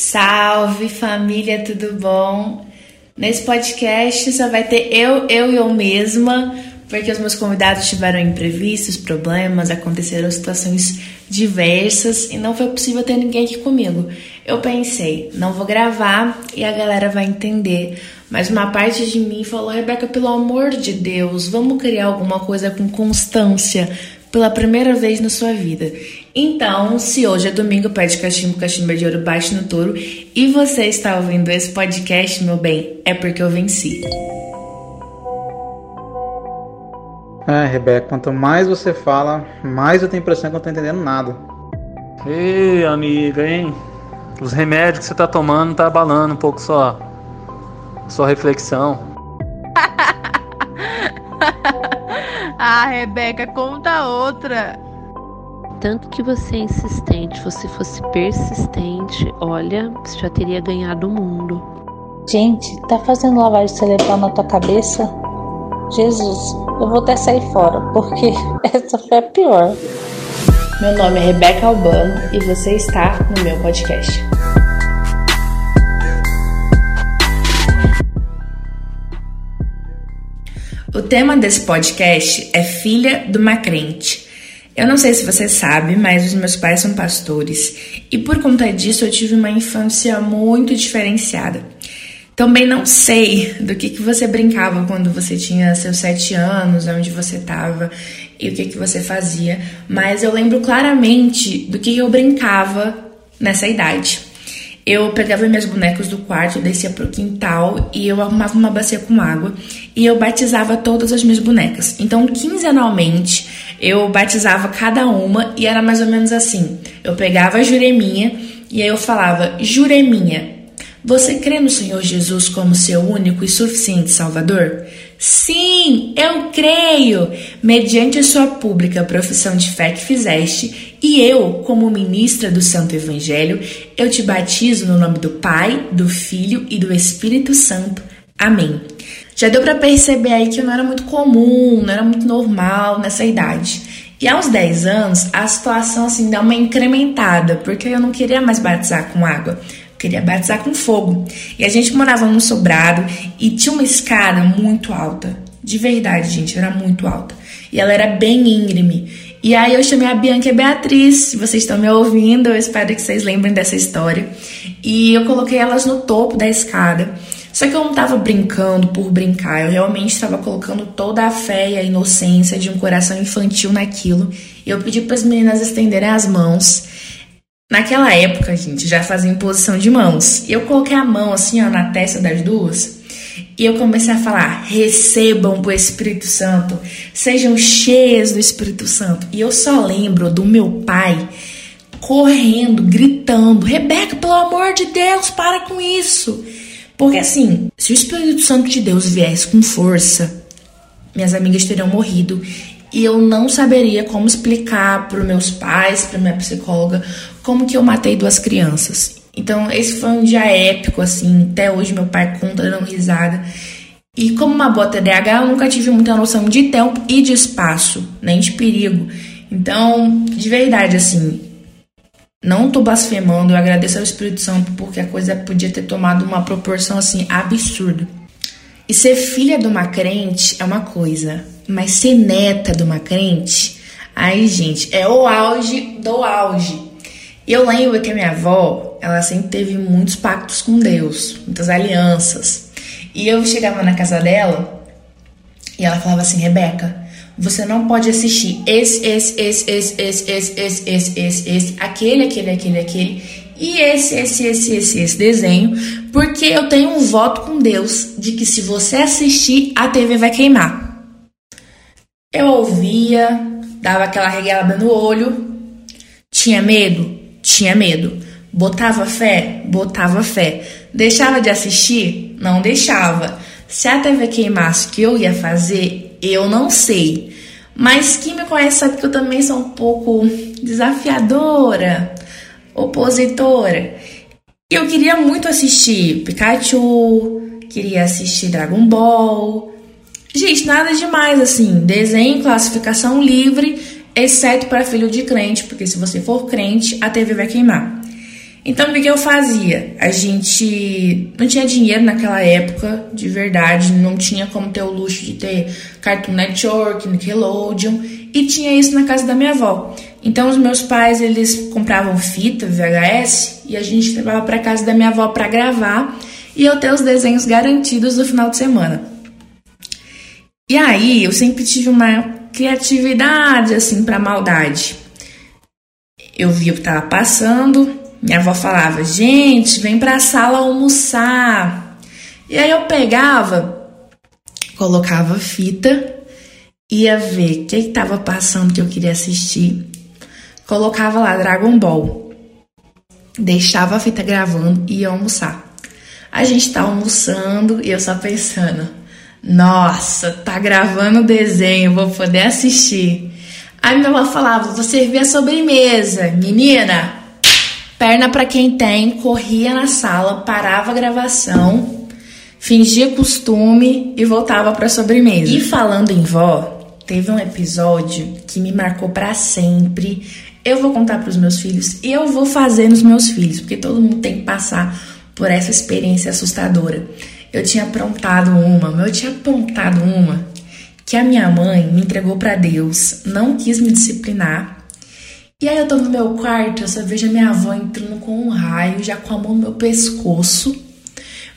Salve família, tudo bom? Nesse podcast só vai ter eu, eu e eu mesma, porque os meus convidados tiveram imprevistos, problemas, aconteceram situações diversas e não foi possível ter ninguém aqui comigo. Eu pensei, não vou gravar e a galera vai entender. Mas uma parte de mim falou: Rebeca, pelo amor de Deus, vamos criar alguma coisa com constância pela primeira vez na sua vida. Então, se hoje é domingo, pede cachimbo, cachimbo de ouro baixo no touro e você está ouvindo esse podcast, meu bem, é porque eu venci. É, Rebeca, quanto mais você fala, mais eu tenho a impressão que eu não tô entendendo nada. Ei, amiga, hein? Os remédios que você tá tomando tá abalando um pouco sua, sua reflexão. ah, Rebeca, conta outra. Tanto que você é insistente, você fosse persistente, olha, você já teria ganhado o mundo. Gente, tá fazendo lavagem cerebral na tua cabeça? Jesus, eu vou até sair fora, porque essa foi a pior. Meu nome é Rebeca Albano e você está no meu podcast. O tema desse podcast é Filha de uma Crente. Eu não sei se você sabe, mas os meus pais são pastores e por conta disso eu tive uma infância muito diferenciada. Também não sei do que, que você brincava quando você tinha seus sete anos, onde você estava e o que, que você fazia, mas eu lembro claramente do que eu brincava nessa idade. Eu pegava minhas bonecas do quarto, descia pro quintal e eu arrumava uma bacia com água e eu batizava todas as minhas bonecas. Então, quinzenalmente, eu batizava cada uma e era mais ou menos assim. Eu pegava a Jureminha e aí eu falava: Jureminha, você crê no Senhor Jesus como seu único e suficiente Salvador? Sim, eu creio, mediante a sua pública profissão de fé que fizeste, e eu, como ministra do Santo Evangelho, eu te batizo no nome do Pai, do Filho e do Espírito Santo. Amém. Já deu para perceber aí que eu não era muito comum, não era muito normal nessa idade. E aos 10 anos, a situação assim dá uma incrementada, porque eu não queria mais batizar com água queria batizar com fogo. E a gente morava num sobrado e tinha uma escada muito alta. De verdade, gente, era muito alta. E ela era bem íngreme. E aí eu chamei a Bianca e a Beatriz, se vocês estão me ouvindo, eu espero que vocês lembrem dessa história. E eu coloquei elas no topo da escada. Só que eu não estava brincando por brincar, eu realmente estava colocando toda a fé e a inocência de um coração infantil naquilo. E eu pedi para as meninas estenderem as mãos. Naquela época, gente, já fazia imposição de mãos. Eu coloquei a mão assim, ó, na testa das duas. E eu comecei a falar: recebam o Espírito Santo, sejam cheias do Espírito Santo. E eu só lembro do meu pai correndo, gritando: Rebeca, pelo amor de Deus, para com isso. Porque assim, se o Espírito Santo de Deus viesse com força, minhas amigas teriam morrido e eu não saberia como explicar para meus pais, para minha psicóloga, como que eu matei duas crianças. Então, esse foi um dia épico, assim. Até hoje, meu pai conta dando risada. E como uma boa TDAH, eu nunca tive muita noção de tempo e de espaço, nem de perigo. Então, de verdade, assim, não tô blasfemando, eu agradeço ao Espírito Santo porque a coisa podia ter tomado uma proporção, assim, absurda. E ser filha de uma crente é uma coisa, mas ser neta de uma crente, aí, gente, é o auge do auge. Eu lembro que a minha avó, ela sempre teve muitos pactos com Deus, muitas alianças. E eu chegava na casa dela e ela falava assim: Rebeca, você não pode assistir esse, esse, esse, esse, esse, esse, esse, esse, esse, esse, aquele, aquele, aquele, aquele, e esse, esse, esse, esse, esse desenho, porque eu tenho um voto com Deus de que se você assistir, a TV vai queimar. Eu ouvia, dava aquela regalada no olho, tinha medo? Tinha medo. Botava fé? Botava fé. Deixava de assistir? Não deixava. Se a TV queimasse, o que eu ia fazer? Eu não sei. Mas quem me conhece sabe que eu também sou um pouco desafiadora, opositora. Eu queria muito assistir Pikachu, queria assistir Dragon Ball, Gente, nada demais assim. Desenho, classificação livre, exceto para filho de crente, porque se você for crente, a TV vai queimar. Então, o que, eu fazia? A gente não tinha dinheiro naquela época, de verdade, não tinha como ter o luxo de ter Cartoon Network, Nickelodeon, e tinha isso na casa da minha avó. Então, os meus pais, eles compravam fita, VHS, e a gente levava para casa da minha avó para gravar e eu ter os desenhos garantidos no final de semana. E aí, eu sempre tive uma criatividade, assim, para maldade. Eu via o que estava passando, minha avó falava: gente, vem para a sala almoçar. E aí eu pegava, colocava fita, ia ver o que estava passando que eu queria assistir, colocava lá Dragon Ball, deixava a fita gravando e ia almoçar. A gente tá almoçando e eu só pensando: nossa, tá gravando o desenho, vou poder assistir. Aí minha avó falava: vou servir a sobremesa, menina Perna para quem tem, corria na sala, parava a gravação, fingia costume e voltava para sobremesa. E falando em vó, teve um episódio que me marcou para sempre. Eu vou contar para os meus filhos e eu vou fazer nos meus filhos, porque todo mundo tem que passar por essa experiência assustadora. Eu tinha aprontado uma, eu tinha aprontado uma que a minha mãe me entregou para Deus, não quis me disciplinar e aí eu tô no meu quarto, eu só vejo a minha avó entrando com um raio, já com a mão no meu pescoço,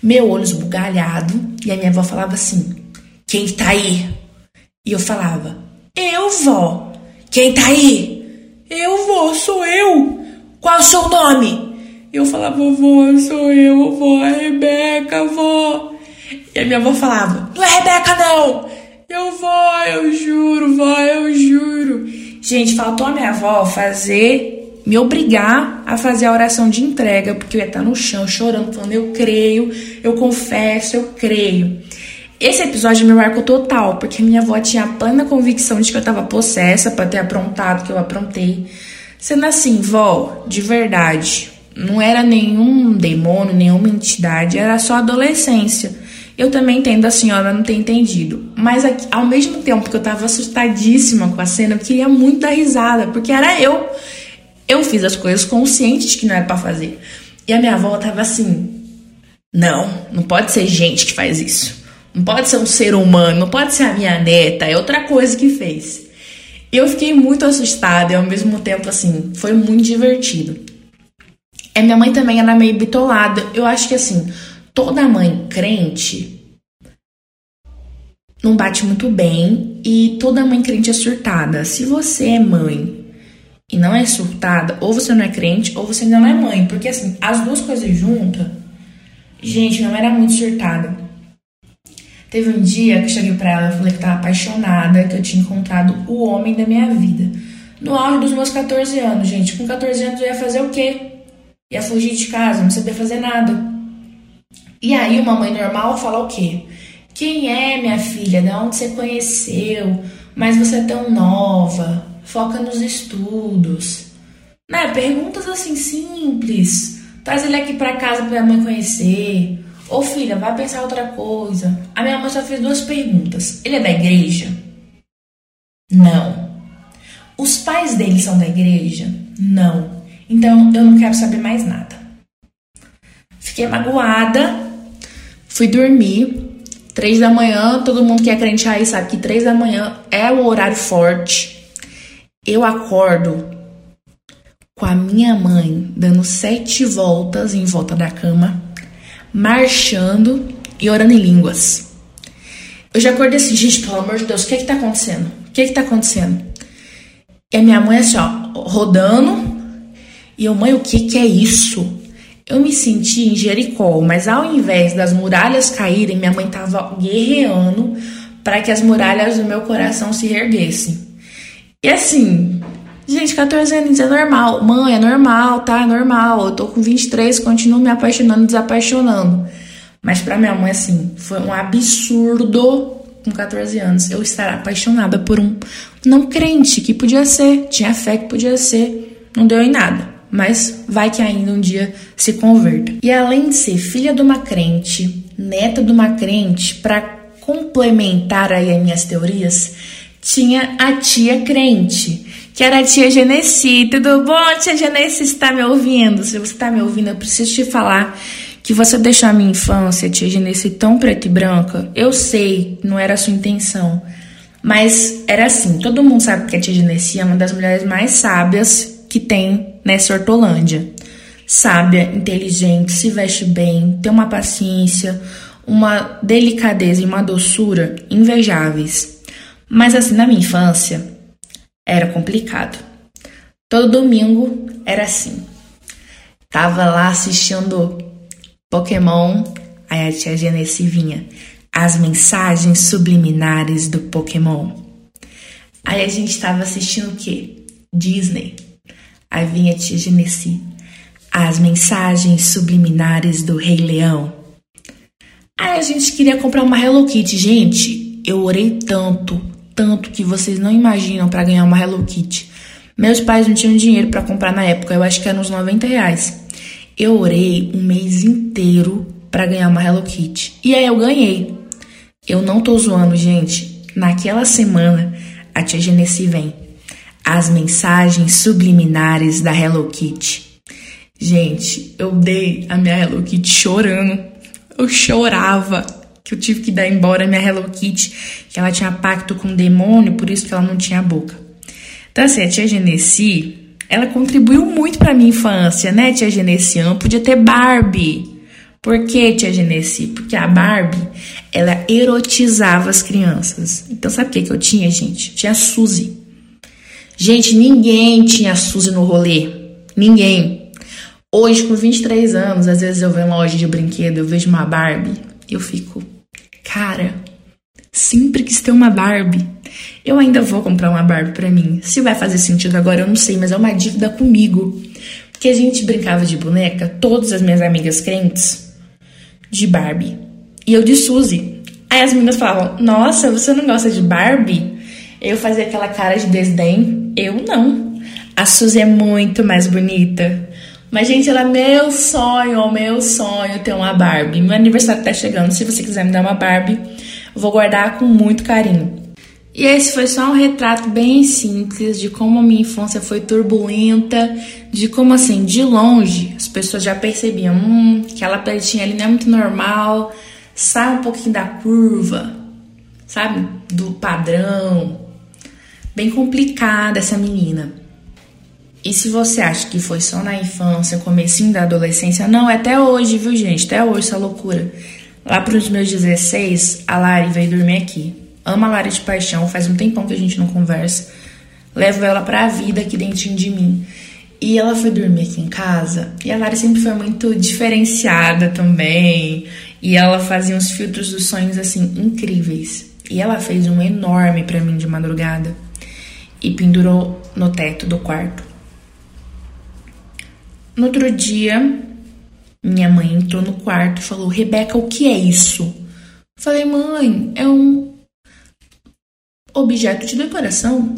meu olho esbugalhado, e a minha avó falava assim: Quem tá aí? E eu falava: Eu, vó. Quem tá aí? Eu, vó, sou eu. Qual é o seu nome? Eu falava: Vó, sou eu, vó, é Rebeca, vó. E a minha avó falava: Não é Rebeca, não. Eu, vó, eu juro, vó, eu juro. Gente, faltou a minha avó fazer, me obrigar a fazer a oração de entrega, porque eu ia estar no chão chorando, falando: Eu creio, eu confesso, eu creio. Esse episódio me marcou total, porque minha avó tinha plena convicção de que eu estava possessa para ter aprontado que eu aprontei. Sendo assim, vó, de verdade, não era nenhum demônio, nenhuma entidade, era só adolescência. Eu também entendo a senhora não ter entendido. Mas ao mesmo tempo que eu tava assustadíssima com a cena, eu queria muito dar risada, porque era eu. Eu fiz as coisas consciente de que não era para fazer. E a minha avó tava assim: não, não pode ser gente que faz isso. Não pode ser um ser humano, não pode ser a minha neta, é outra coisa que fez. E eu fiquei muito assustada e ao mesmo tempo, assim, foi muito divertido. A minha mãe também era meio bitolada. Eu acho que, assim, toda mãe crente não bate muito bem e toda mãe crente é surtada. Se você é mãe e não é surtada, ou você não é crente ou você não é mãe, porque assim, as duas coisas juntas, gente, não era muito surtada. Teve um dia que eu cheguei pra ela e falei que tava apaixonada, que eu tinha encontrado o homem da minha vida. No auge dos meus 14 anos, gente. Com 14 anos eu ia fazer o quê? Ia fugir de casa, não sabia fazer nada. E aí uma mãe normal fala o quê? Quem é minha filha? De onde você conheceu? Mas você é tão nova. Foca nos estudos. Né? Perguntas assim simples. Traz ele aqui para casa pra minha mãe conhecer. Ô filha, vai pensar outra coisa. A minha mãe só fez duas perguntas. Ele é da igreja? Não. Os pais dele são da igreja? Não. Então eu não quero saber mais nada. Fiquei magoada, Fui dormir, três da manhã, todo mundo que é crente aí sabe que três da manhã é o horário forte. Eu acordo com a minha mãe dando sete voltas em volta da cama, marchando e orando em línguas. Eu já acordei assim, gente, pelo amor de Deus, o que é que tá acontecendo? O que é que tá acontecendo? E a minha mãe assim, ó, rodando. E eu, mãe, o que que é isso? Eu me senti em Jericó, mas ao invés das muralhas caírem, minha mãe estava guerreando para que as muralhas do meu coração se erguessem. E assim, gente, 14 anos é normal. Mãe, é normal, tá? É normal. Eu tô com 23, continuo me apaixonando, desapaixonando. Mas para minha mãe, assim, foi um absurdo com 14 anos eu estar apaixonada por um não crente que podia ser, tinha fé que podia ser, não deu em nada mas vai que ainda um dia se converta. E além de ser filha de uma crente, neta de uma crente, para complementar aí as minhas teorias, tinha a tia crente, que era a tia Genesi. Tudo bom, tia Genesi? Está me ouvindo? Se você está me ouvindo, eu preciso te falar que você deixou a minha infância, tia Genesi, tão preta e branca. Eu sei, não era a sua intenção. Mas era assim, todo mundo sabe que a tia Genesi é uma das mulheres mais sábias que tem nessa Hortolândia. Sábia, inteligente, se veste bem, tem uma paciência, uma delicadeza e uma doçura invejáveis. Mas assim, na minha infância, era complicado. Todo domingo era assim. Tava lá assistindo Pokémon, aí a tia Genesi vinha. As mensagens subliminares do Pokémon. Aí a gente tava assistindo o quê? Disney. Aí vinha a tia Genesi. As mensagens subliminares do Rei Leão. Aí a gente queria comprar uma Hello Kitty. Gente, eu orei tanto, tanto que vocês não imaginam para ganhar uma Hello Kitty. Meus pais não tinham dinheiro para comprar na época, eu acho que era uns 90 reais. Eu orei um mês inteiro para ganhar uma Hello Kitty. E aí eu ganhei. Eu não tô zoando, gente. Naquela semana, a tia Genesi vem. As mensagens subliminares da Hello Kitty. Gente, eu dei a minha Hello Kitty chorando. Eu chorava que eu tive que dar embora a minha Hello Kitty, que ela tinha pacto com o demônio, por isso que ela não tinha boca. Então, assim, a tia Genesi, ela contribuiu muito pra minha infância, né, tia Genesi? Eu não podia ter Barbie. Por que, tia Genesi? Porque a Barbie, ela erotizava as crianças. Então, sabe o que, que eu tinha, gente? Tinha a Suzy. Gente, ninguém tinha Suzy no rolê. Ninguém. Hoje, com 23 anos, às vezes eu venho em loja de brinquedo, eu vejo uma Barbie, eu fico, cara, sempre quis ter uma Barbie. Eu ainda vou comprar uma Barbie para mim. Se vai fazer sentido agora, eu não sei, mas é uma dívida comigo. Porque a gente brincava de boneca, todas as minhas amigas crentes, de Barbie. E eu de Suzy. Aí as meninas falavam: Nossa, você não gosta de Barbie? Eu fazia aquela cara de desdém. Eu não. A Suzy é muito mais bonita. Mas, gente, ela é meu sonho, meu sonho ter uma Barbie. Meu aniversário tá chegando. Se você quiser me dar uma Barbie, vou guardar com muito carinho. E esse foi só um retrato bem simples de como a minha infância foi turbulenta, de como assim, de longe, as pessoas já percebiam, hum, aquela pretinha ali não é muito normal, sai um pouquinho da curva, sabe? Do padrão. Bem complicada essa menina. E se você acha que foi só na infância, comecinho da adolescência, não, é até hoje, viu, gente? Até hoje essa loucura. Lá para os meus 16, a Lari veio dormir aqui. Ama a Lari de paixão, faz um tempão que a gente não conversa. Levo ela pra vida aqui dentro de mim. E ela foi dormir aqui em casa. E a Lari sempre foi muito diferenciada também. E ela fazia uns filtros dos sonhos assim incríveis. E ela fez um enorme para mim de madrugada e pendurou no teto do quarto. No outro dia, minha mãe entrou no quarto e falou: Rebeca, o que é isso? Falei, mãe, é um objeto de decoração.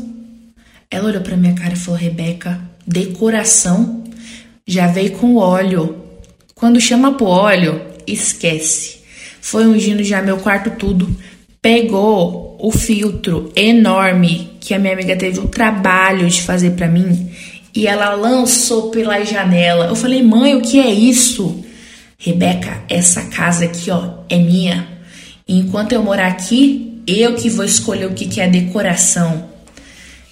Ela olhou pra minha cara e falou: Rebeca, decoração? Já veio com óleo. Quando chama pro óleo, esquece. Foi ungindo já meu quarto tudo. Pegou o filtro enorme que a minha amiga teve o trabalho de fazer para mim e ela lançou pela janela. Eu falei, mãe, o que é isso? Rebeca, essa casa aqui, ó, é minha. Enquanto eu morar aqui, eu que vou escolher o que, que é decoração.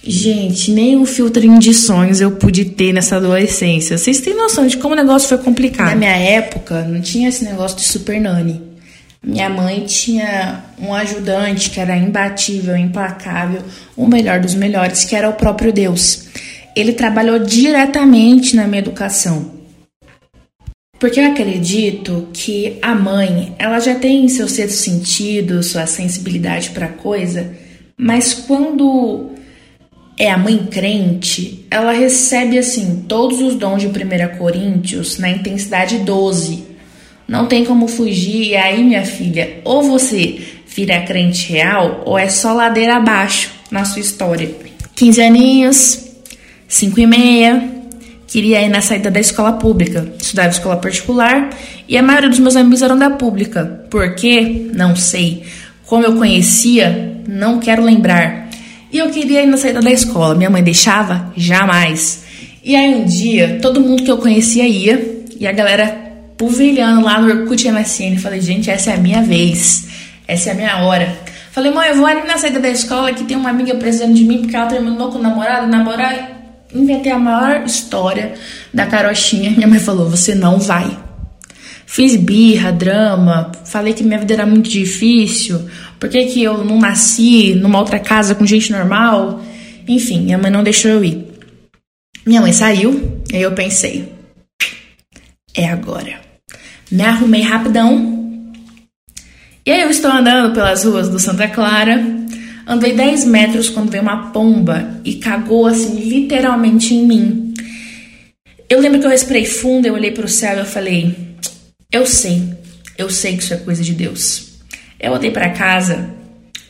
Gente, nem um filtrinho de sonhos eu pude ter nessa adolescência. Vocês têm noção de como o negócio foi complicado? Na minha época, não tinha esse negócio de super nani. Minha mãe tinha um ajudante que era imbatível, implacável, o melhor dos melhores, que era o próprio Deus. Ele trabalhou diretamente na minha educação. Porque eu acredito que a mãe, ela já tem seu sexto sentido, sua sensibilidade para coisa, mas quando é a mãe crente, ela recebe assim todos os dons de 1 Coríntios na intensidade 12. Não tem como fugir, e aí, minha filha, ou você vira crente real, ou é só ladeira abaixo na sua história. 15 aninhos, 5 e meia, queria ir na saída da escola pública, estudava escola particular, e a maioria dos meus amigos eram da pública. Por quê? Não sei. Como eu conhecia, não quero lembrar. E eu queria ir na saída da escola. Minha mãe deixava? Jamais. E aí um dia, todo mundo que eu conhecia ia, e a galera pulvilhando lá no Orkut MSN. Falei, gente, essa é a minha vez. Essa é a minha hora. Falei, mãe, eu vou ali na saída da escola que tem uma amiga precisando de mim porque ela terminou com o namorado. Namorar, inventei a maior história da carochinha. Minha mãe falou, você não vai. Fiz birra, drama, falei que minha vida era muito difícil, por que, que eu não nasci numa outra casa com gente normal? Enfim, minha mãe não deixou eu ir. Minha mãe saiu, e eu pensei, é agora. Me arrumei rapidão. E aí eu estou andando pelas ruas do Santa Clara. Andei 10 metros quando veio uma pomba e cagou assim, literalmente em mim. Eu lembro que eu respirei fundo, eu olhei para o céu e eu falei: eu sei, eu sei que isso é coisa de Deus. Eu voltei para casa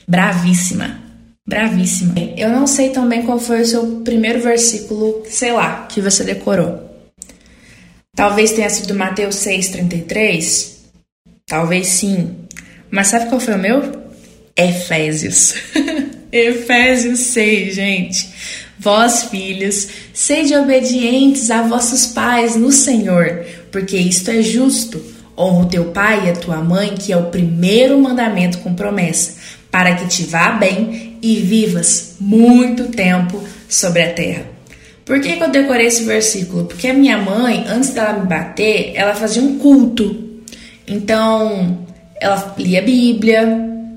bravíssima, bravíssima. Eu não sei também qual foi o seu primeiro versículo, sei lá, que você decorou. Talvez tenha sido Mateus 6,33. Talvez sim. Mas sabe qual foi o meu? Efésios. Efésios 6, gente. Vós, filhos, sede obedientes a vossos pais no Senhor, porque isto é justo. Honra o teu pai e a tua mãe, que é o primeiro mandamento com promessa, para que te vá bem e vivas muito tempo sobre a terra. Por que, que eu decorei esse versículo? Porque a minha mãe, antes dela me bater, ela fazia um culto. Então, ela lia a Bíblia,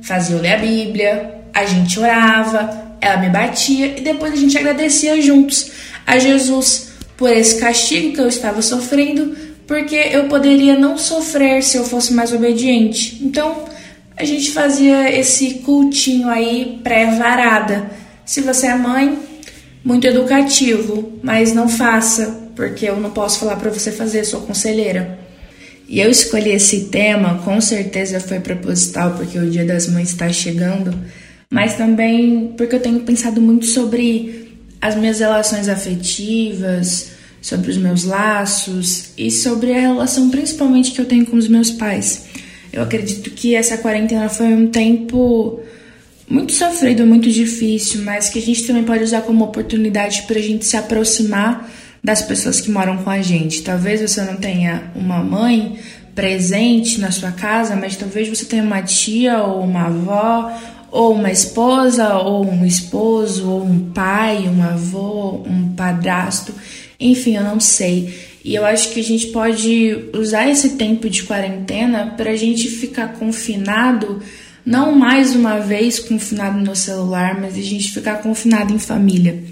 fazia eu ler a Bíblia, a gente orava, ela me batia e depois a gente agradecia juntos a Jesus por esse castigo que eu estava sofrendo porque eu poderia não sofrer se eu fosse mais obediente. Então, a gente fazia esse cultinho aí pré-varada. Se você é mãe, muito educativo, mas não faça, porque eu não posso falar para você fazer, sou conselheira. E eu escolhi esse tema, com certeza foi proposital, porque o Dia das Mães está chegando, mas também porque eu tenho pensado muito sobre as minhas relações afetivas, sobre os meus laços e sobre a relação principalmente que eu tenho com os meus pais. Eu acredito que essa quarentena foi um tempo muito sofrido, muito difícil, mas que a gente também pode usar como oportunidade para a gente se aproximar das pessoas que moram com a gente. Talvez você não tenha uma mãe presente na sua casa, mas talvez você tenha uma tia ou uma avó ou uma esposa ou um esposo ou um pai, um avô, um padrasto enfim, eu não sei. E eu acho que a gente pode usar esse tempo de quarentena para a gente ficar confinado, não mais uma vez confinado no celular, mas a gente ficar confinado em família.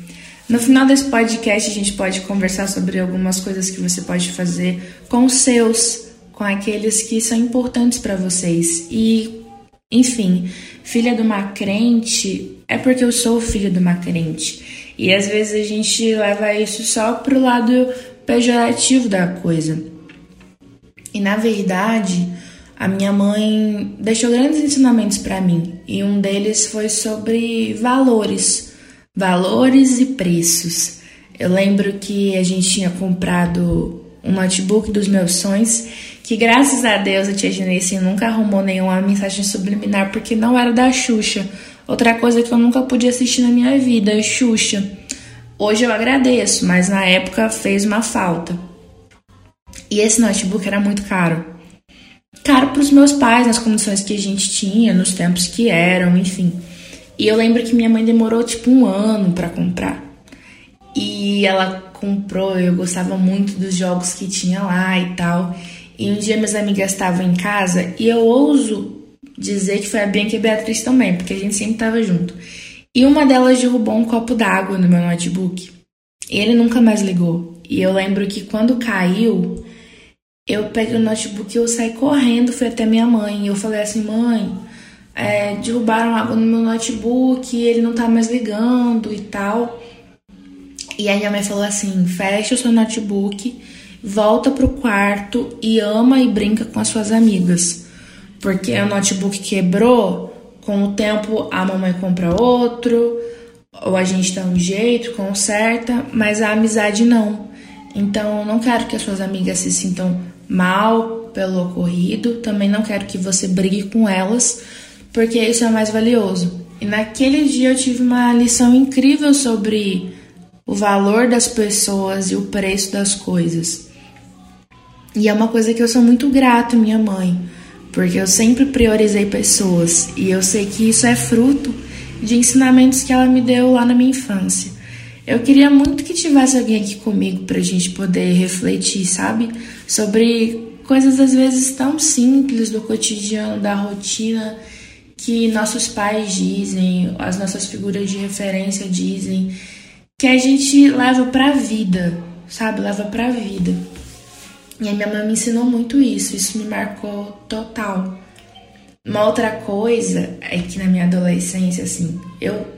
No final desse podcast, a gente pode conversar sobre algumas coisas que você pode fazer com os seus, com aqueles que são importantes para vocês. E, enfim, filha de uma crente é porque eu sou filha de uma crente. E às vezes a gente leva isso só pro lado pejorativo da coisa. E na verdade, a minha mãe deixou grandes ensinamentos para mim, e um deles foi sobre valores, valores e preços. Eu lembro que a gente tinha comprado um notebook dos meus sonhos, que graças a Deus a tia Genesi nunca arrumou nenhuma mensagem subliminar porque não era da Xuxa Outra coisa que eu nunca pude assistir na minha vida Xuxa. Hoje eu agradeço, mas na época fez uma falta. E esse notebook era muito caro. Caro para os meus pais, nas condições que a gente tinha, nos tempos que eram, enfim. E eu lembro que minha mãe demorou tipo um ano para comprar. E ela comprou, eu gostava muito dos jogos que tinha lá e tal. E um dia minhas amigas estavam em casa e eu ouso dizer que foi a Bianca e a Beatriz também, porque a gente sempre tava junto. E uma delas derrubou um copo d'água no meu notebook. E ele nunca mais ligou. E eu lembro que quando caiu, eu peguei o notebook e eu saí correndo, fui até minha mãe. E eu falei assim, mãe, é, derrubaram água no meu notebook, ele não tá mais ligando e tal. E aí minha mãe falou assim: fecha o seu notebook, volta pro quarto e ama e brinca com as suas amigas porque o notebook quebrou, com o tempo a mamãe compra outro, ou a gente dá um jeito, conserta, mas a amizade não. Então, eu não quero que as suas amigas se sintam mal pelo ocorrido, também não quero que você brigue com elas, porque isso é mais valioso. E naquele dia eu tive uma lição incrível sobre o valor das pessoas e o preço das coisas. E é uma coisa que eu sou muito grato, minha mãe, porque eu sempre priorizei pessoas e eu sei que isso é fruto de ensinamentos que ela me deu lá na minha infância. Eu queria muito que tivesse alguém aqui comigo pra gente poder refletir, sabe? Sobre coisas às vezes tão simples do cotidiano, da rotina, que nossos pais dizem, as nossas figuras de referência dizem, que a gente leva pra vida, sabe? Leva pra vida. E a minha mãe me ensinou muito isso, isso me marcou total. Uma outra coisa é que na minha adolescência, assim, eu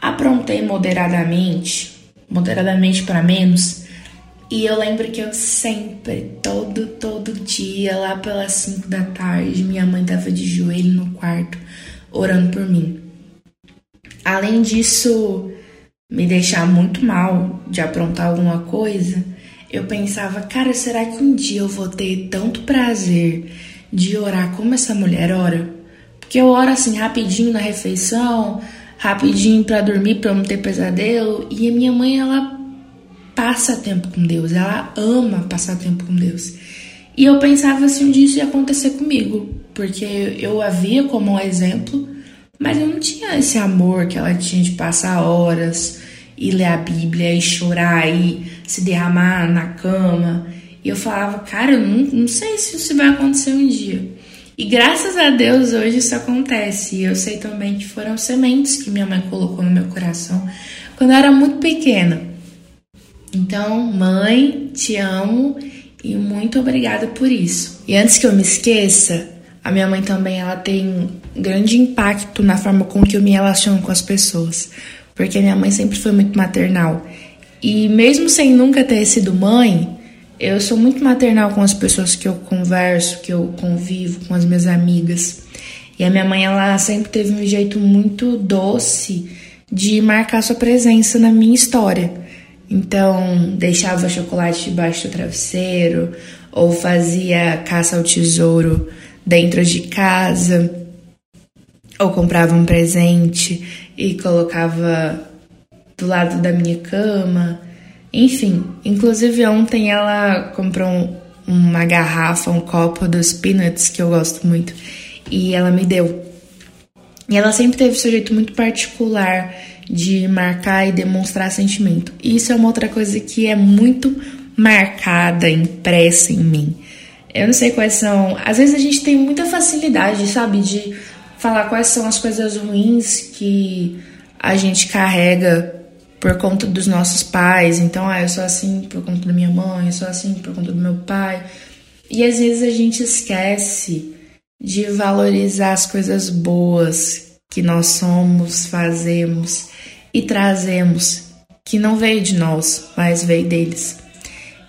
aprontei moderadamente, moderadamente para menos, e eu lembro que eu sempre, todo, todo dia, lá pelas 5 da tarde, minha mãe tava de joelho no quarto, orando por mim. Além disso, me deixar muito mal de aprontar alguma coisa, eu pensava, cara, será que um dia eu vou ter tanto prazer de orar como essa mulher ora? Porque eu oro assim rapidinho na refeição, rapidinho para dormir, para não ter pesadelo, e a minha mãe ela passa tempo com Deus, ela ama passar tempo com Deus. E eu pensava se um dia isso ia acontecer comigo, porque eu a via como um exemplo, mas eu não tinha esse amor que ela tinha de passar horas e ler a Bíblia e chorar e se derramar na cama. E eu falava, cara, eu não, não sei se isso vai acontecer um dia. E graças a Deus hoje isso acontece. E eu sei também que foram sementes que minha mãe colocou no meu coração quando eu era muito pequena. Então, mãe, te amo e muito obrigada por isso. E antes que eu me esqueça, a minha mãe também ela tem grande impacto na forma com que eu me relaciono com as pessoas, porque minha mãe sempre foi muito maternal. E mesmo sem nunca ter sido mãe, eu sou muito maternal com as pessoas que eu converso, que eu convivo, com as minhas amigas. E a minha mãe, ela sempre teve um jeito muito doce de marcar sua presença na minha história. Então, deixava chocolate debaixo do travesseiro, ou fazia caça ao tesouro dentro de casa, ou comprava um presente e colocava do lado da minha cama. Enfim, inclusive ontem ela comprou um, uma garrafa, um copo dos peanuts que eu gosto muito e ela me deu. E ela sempre teve seu jeito muito particular de marcar e demonstrar sentimento. E isso é uma outra coisa que é muito marcada, impressa em mim. Eu não sei quais são. Às vezes a gente tem muita facilidade, sabe, de falar quais são as coisas ruins que a gente carrega por conta dos nossos pais. Então, ah, eu sou assim por conta da minha mãe, eu sou assim por conta do meu pai. E às vezes a gente esquece de valorizar as coisas boas que nós somos, fazemos e trazemos, que não veio de nós, mas veio deles.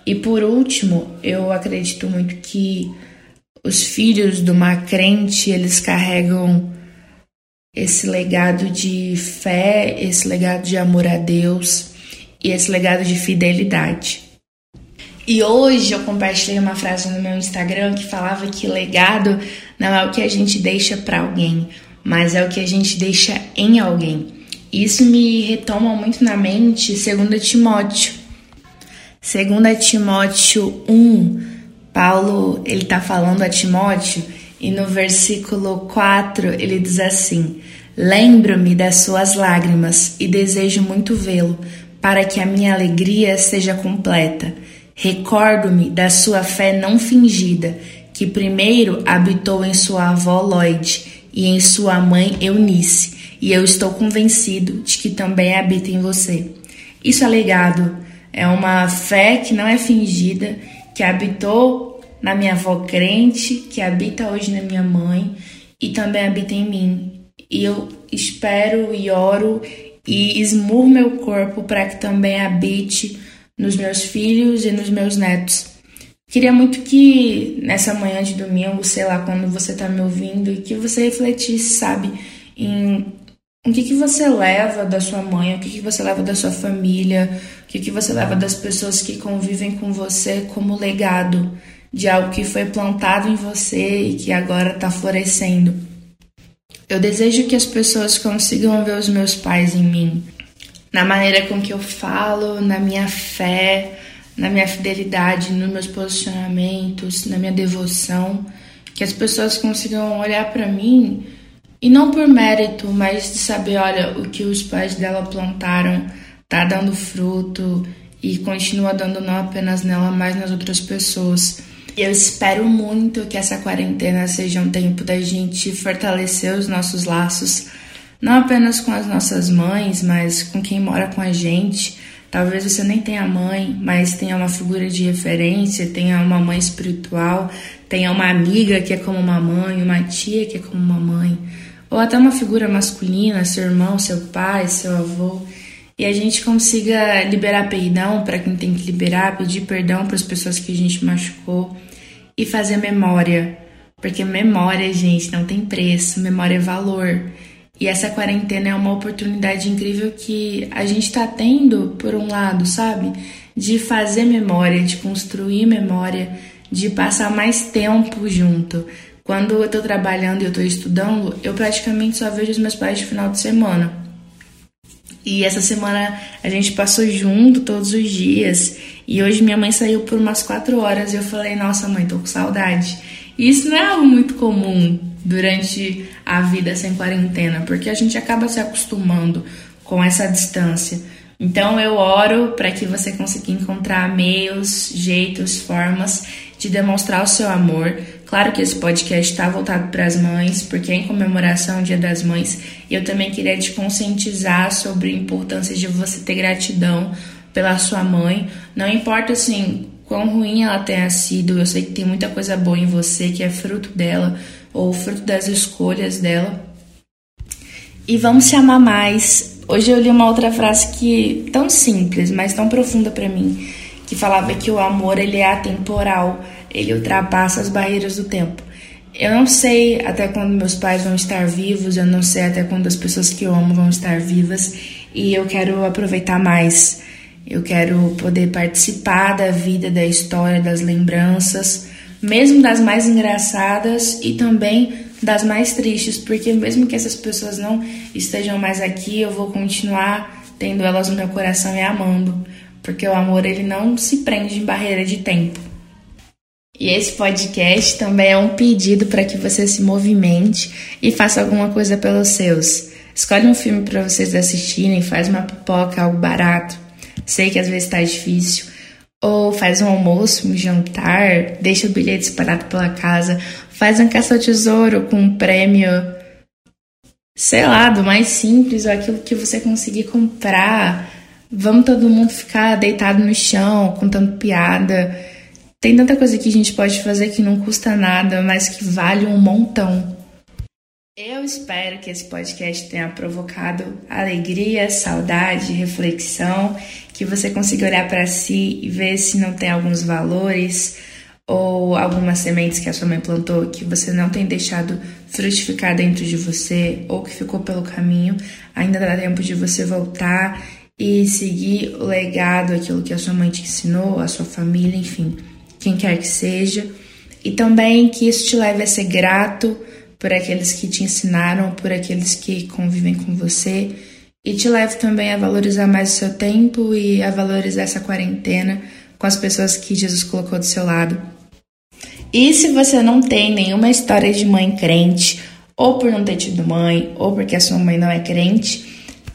E por último, eu acredito muito que os filhos do uma crente, eles carregam esse legado de fé, esse legado de amor a Deus e esse legado de fidelidade. E hoje eu compartilhei uma frase no meu Instagram que falava que legado não é o que a gente deixa para alguém, mas é o que a gente deixa em alguém. Isso me retoma muito na mente 2 Timóteo. 2 Timóteo 1, Paulo ele está falando a Timóteo e no versículo 4 ele diz assim: Lembro-me das suas lágrimas e desejo muito vê-lo, para que a minha alegria seja completa. Recordo-me da sua fé não fingida, que primeiro habitou em sua avó Lloyd e em sua mãe Eunice, e eu estou convencido de que também habita em você. Isso é legado, é uma fé que não é fingida, que habitou na minha avó crente, que habita hoje na minha mãe e também habita em mim. E eu espero e oro e esmurro meu corpo para que também habite nos meus filhos e nos meus netos. Queria muito que nessa manhã de domingo, sei lá, quando você está me ouvindo, que você refletisse, sabe, em o que, que você leva da sua mãe, o que, que você leva da sua família, o que, que você leva das pessoas que convivem com você como legado de algo que foi plantado em você e que agora está florescendo. Eu desejo que as pessoas consigam ver os meus pais em mim, na maneira com que eu falo, na minha fé, na minha fidelidade, nos meus posicionamentos, na minha devoção, que as pessoas consigam olhar para mim e não por mérito, mas de saber, olha, o que os pais dela plantaram tá dando fruto e continua dando não apenas nela, mas nas outras pessoas. Eu espero muito que essa quarentena seja um tempo da gente fortalecer os nossos laços, não apenas com as nossas mães, mas com quem mora com a gente. Talvez você nem tenha mãe, mas tenha uma figura de referência, tenha uma mãe espiritual, tenha uma amiga que é como uma mãe, uma tia que é como uma mãe, ou até uma figura masculina, seu irmão, seu pai, seu avô e a gente consiga liberar perdão para quem tem que liberar, pedir perdão para as pessoas que a gente machucou e fazer memória, porque memória, gente, não tem preço, memória é valor. E essa quarentena é uma oportunidade incrível que a gente está tendo, por um lado, sabe? De fazer memória, de construir memória, de passar mais tempo junto. Quando eu estou trabalhando e eu estou estudando, eu praticamente só vejo os meus pais de final de semana. E essa semana a gente passou junto todos os dias. E hoje minha mãe saiu por umas quatro horas e eu falei: Nossa, mãe, tô com saudade. E isso não é algo muito comum durante a vida sem quarentena, porque a gente acaba se acostumando com essa distância. Então eu oro para que você consiga encontrar meios, jeitos, formas de demonstrar o seu amor. Claro que esse podcast está voltado para as mães, porque é em comemoração ao Dia das Mães. E eu também queria te conscientizar sobre a importância de você ter gratidão pela sua mãe. Não importa assim quão ruim ela tenha sido, eu sei que tem muita coisa boa em você que é fruto dela ou fruto das escolhas dela. E vamos se amar mais. Hoje eu li uma outra frase que tão simples, mas tão profunda para mim que falava que o amor ele é atemporal, ele ultrapassa as barreiras do tempo. Eu não sei até quando meus pais vão estar vivos, eu não sei até quando as pessoas que eu amo vão estar vivas e eu quero aproveitar mais. Eu quero poder participar da vida, da história, das lembranças, mesmo das mais engraçadas e também das mais tristes, porque mesmo que essas pessoas não estejam mais aqui, eu vou continuar tendo elas no meu coração e amando porque o amor ele não se prende em barreira de tempo. E esse podcast também é um pedido para que você se movimente e faça alguma coisa pelos seus. Escolhe um filme para vocês assistirem, faz uma pipoca, algo barato. Sei que às vezes está difícil. Ou faz um almoço, um jantar, deixa o bilhete disparado pela casa, faz um caça-tesouro com um prêmio, sei lá, do mais simples, ou aquilo que você conseguir comprar Vamos todo mundo ficar deitado no chão, contando piada. Tem tanta coisa que a gente pode fazer que não custa nada, mas que vale um montão. Eu espero que esse podcast tenha provocado alegria, saudade, reflexão, que você consiga olhar para si e ver se não tem alguns valores ou algumas sementes que a sua mãe plantou que você não tem deixado frutificar dentro de você ou que ficou pelo caminho. Ainda dá tempo de você voltar e seguir o legado, aquilo que a sua mãe te ensinou, a sua família, enfim, quem quer que seja. E também que isso te leve a ser grato por aqueles que te ensinaram, por aqueles que convivem com você. E te leve também a valorizar mais o seu tempo e a valorizar essa quarentena com as pessoas que Jesus colocou do seu lado. E se você não tem nenhuma história de mãe crente, ou por não ter tido mãe, ou porque a sua mãe não é crente,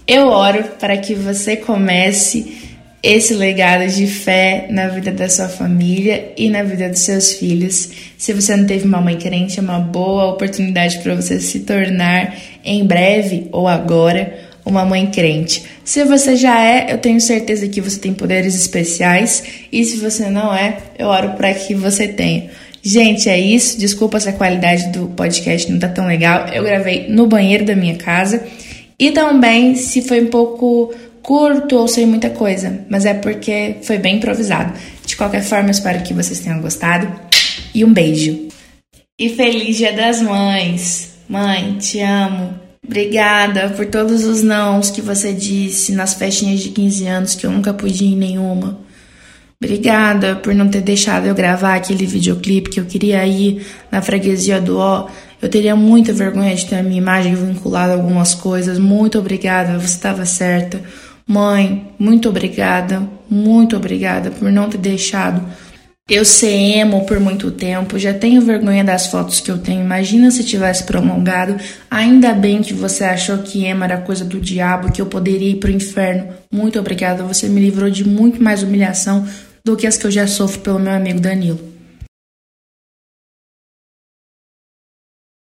eu oro para que você comece esse legado de fé na vida da sua família e na vida dos seus filhos. Se você não teve uma mãe crente, é uma boa oportunidade para você se tornar em breve ou agora uma mãe crente. Se você já é, eu tenho certeza que você tem poderes especiais e se você não é, eu oro para que você tenha. Gente, é isso. Desculpa se a qualidade do podcast não tá tão legal. Eu gravei no banheiro da minha casa. E também se foi um pouco curto ou sem muita coisa, mas é porque foi bem improvisado. De qualquer forma, espero que vocês tenham gostado e um beijo. E feliz Dia das Mães! Mãe, te amo. Obrigada por todos os nãos que você disse nas festinhas de 15 anos que eu nunca pude ir em nenhuma. Obrigada por não ter deixado eu gravar aquele videoclipe que eu queria ir na freguesia do Ó Eu teria muita vergonha de ter a minha imagem vinculada a algumas coisas. Muito obrigada, você estava certa. Mãe, muito obrigada, muito obrigada por não ter deixado eu ser emo por muito tempo, já tenho vergonha das fotos que eu tenho. Imagina se tivesse prolongado. Ainda bem que você achou que emo era coisa do diabo, que eu poderia ir pro inferno. Muito obrigada, você me livrou de muito mais humilhação do que as que eu já sofro pelo meu amigo Danilo.